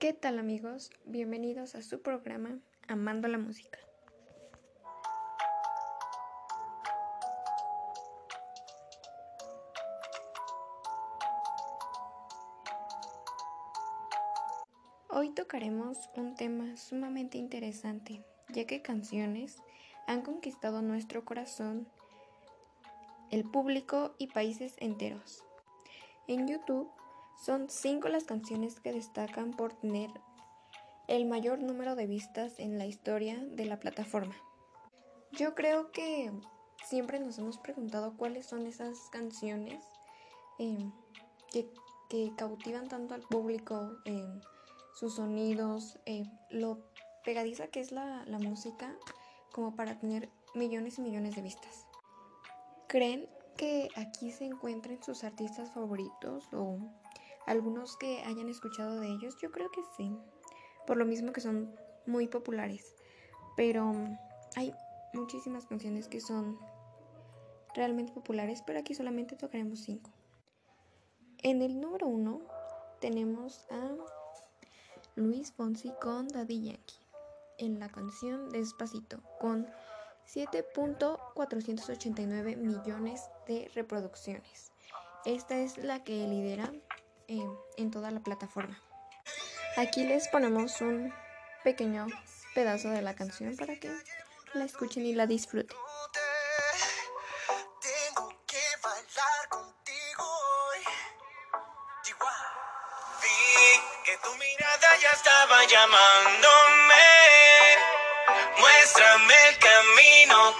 ¿Qué tal amigos? Bienvenidos a su programa Amando la Música. Hoy tocaremos un tema sumamente interesante, ya que canciones han conquistado nuestro corazón, el público y países enteros. En YouTube son cinco las canciones que destacan por tener el mayor número de vistas en la historia de la plataforma. Yo creo que siempre nos hemos preguntado cuáles son esas canciones em, que, cautivan tanto al público, en sus sonidos, em, lo pegadiza que es la, la música, como para tener millones y millones de vistas. ¿Creen que aquí se encuentren sus artistas favoritos o algunos que hayan escuchado de ellos, yo creo que sí. Por lo mismo que son muy populares. Pero hay muchísimas canciones que son realmente populares, pero aquí solamente tocaremos cinco. En el número uno tenemos a Luis Fonsi con Daddy Yankee en la canción Despacito con 7.489 millones de reproducciones. Esta es la que lidera en toda la plataforma. Aquí les ponemos un pequeño pedazo de la canción para que la escuchen y la disfruten. Tengo que bailar contigo hoy. Vi que tu mirada ya estaba llamándome. Muéstrame el camino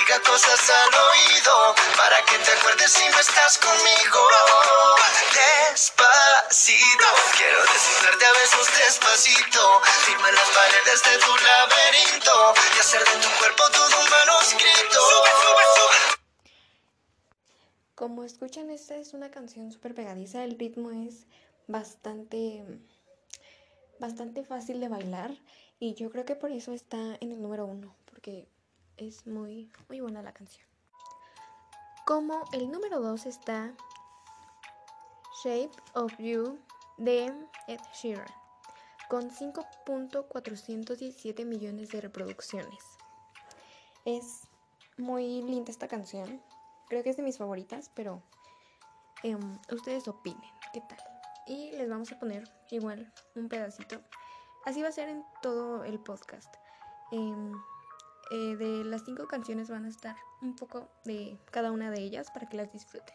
diga cosas al oído. Para que te acuerdes si no estás conmigo. Despacito, quiero desnudarte a besos despacito. Firma las paredes de tu laberinto. Y hacer de tu cuerpo todo un manuscrito. Como escuchan, esta es una canción súper pegadiza. El ritmo es bastante bastante fácil de bailar y yo creo que por eso está en el número uno, porque es muy, muy buena la canción. Como el número dos está Shape of You de Ed Sheeran, con 5.417 millones de reproducciones. Es muy linda esta canción, creo que es de mis favoritas, pero em, ustedes opinen, ¿qué tal? y les vamos a poner igual un pedacito. Así va a ser en todo el podcast. Em, eh, de las cinco canciones van a estar un poco de cada una de ellas para que las disfruten.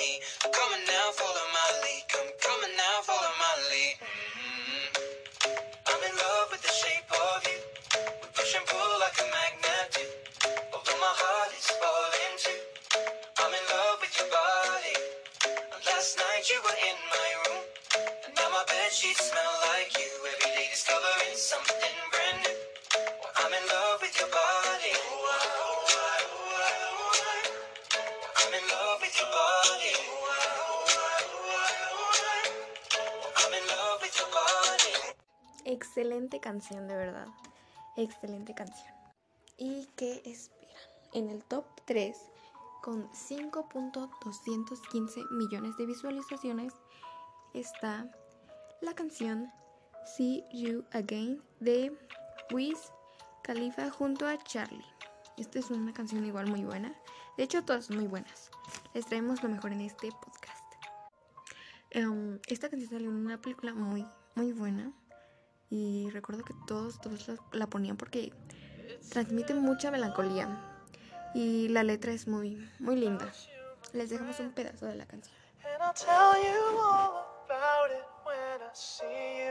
Excelente canción, de verdad. Excelente canción. ¿Y qué esperan? En el top 3, con 5.215 millones de visualizaciones, está la canción See You Again de Wiz Khalifa junto a Charlie. Esta es una canción igual muy buena. De hecho, todas muy buenas. les traemos lo mejor en este podcast. Um, esta canción salió en una película muy, muy buena. Y recuerdo que todos, todos la, la ponían porque transmite mucha melancolía. Y la letra es muy, muy linda. Les dejamos un pedazo de la canción. And I'll tell you all about it when I see you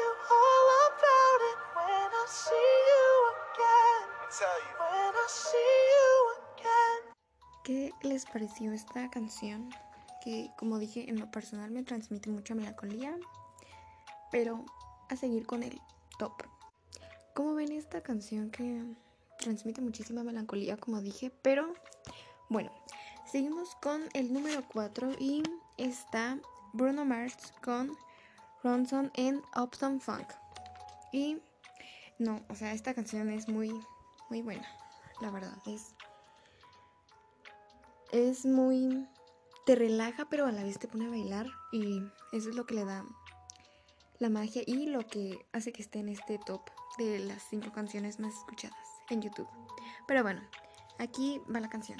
¿Qué les pareció esta canción? Que como dije, en lo personal me transmite mucha melancolía. Pero a seguir con el top. ¿Cómo ven esta canción que transmite muchísima melancolía, como dije? Pero bueno, seguimos con el número 4 y está Bruno Mars con Ronson en Uptown Funk. Y no, o sea, esta canción es muy, muy buena, la verdad. Es, es muy... Te relaja, pero a la vez te pone a bailar. Y eso es lo que le da la magia y lo que hace que esté en este top de las cinco canciones más escuchadas en YouTube. Pero bueno, aquí va la canción.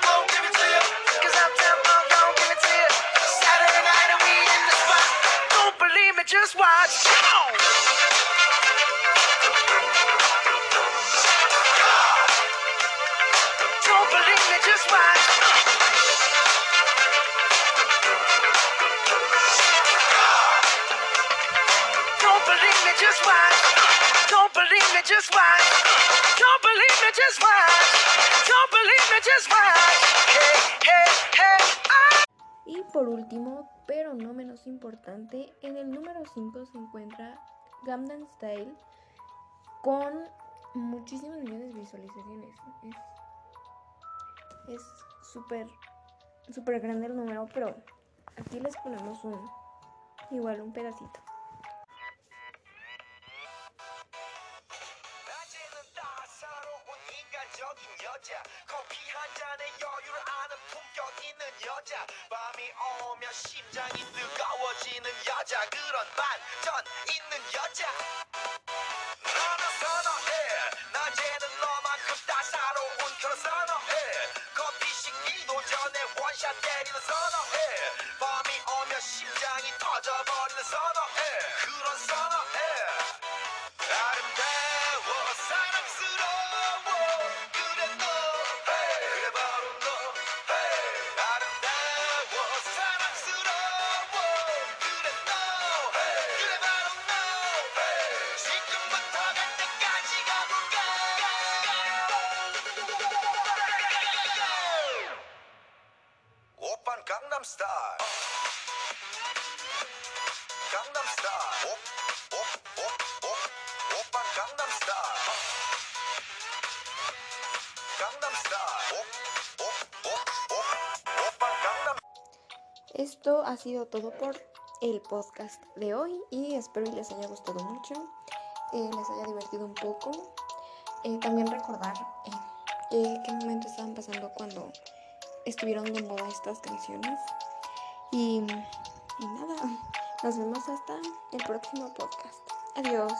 Y por último, pero no menos importante, en el número 5 se encuentra Gamdan Style con muchísimos millones de visualizaciones. Es- Es súper, súper grande el número, pero aquí les ponemos un, igual un pedacito. 심장이 뜨거워지는 여자 그런 반전 있는 여자 Gangnam Op, op, op, op. Gangnam Gangnam Op, op, op, op. Gangnam. Esto ha sido todo por el podcast de hoy y espero les haya gustado mucho, eh, les haya divertido un poco. Eh, también recordar eh, qué momentos estaban pasando cuando estuvieron de moda estas canciones. Y, nada, nos vemos hasta el próximo podcast. Adiós.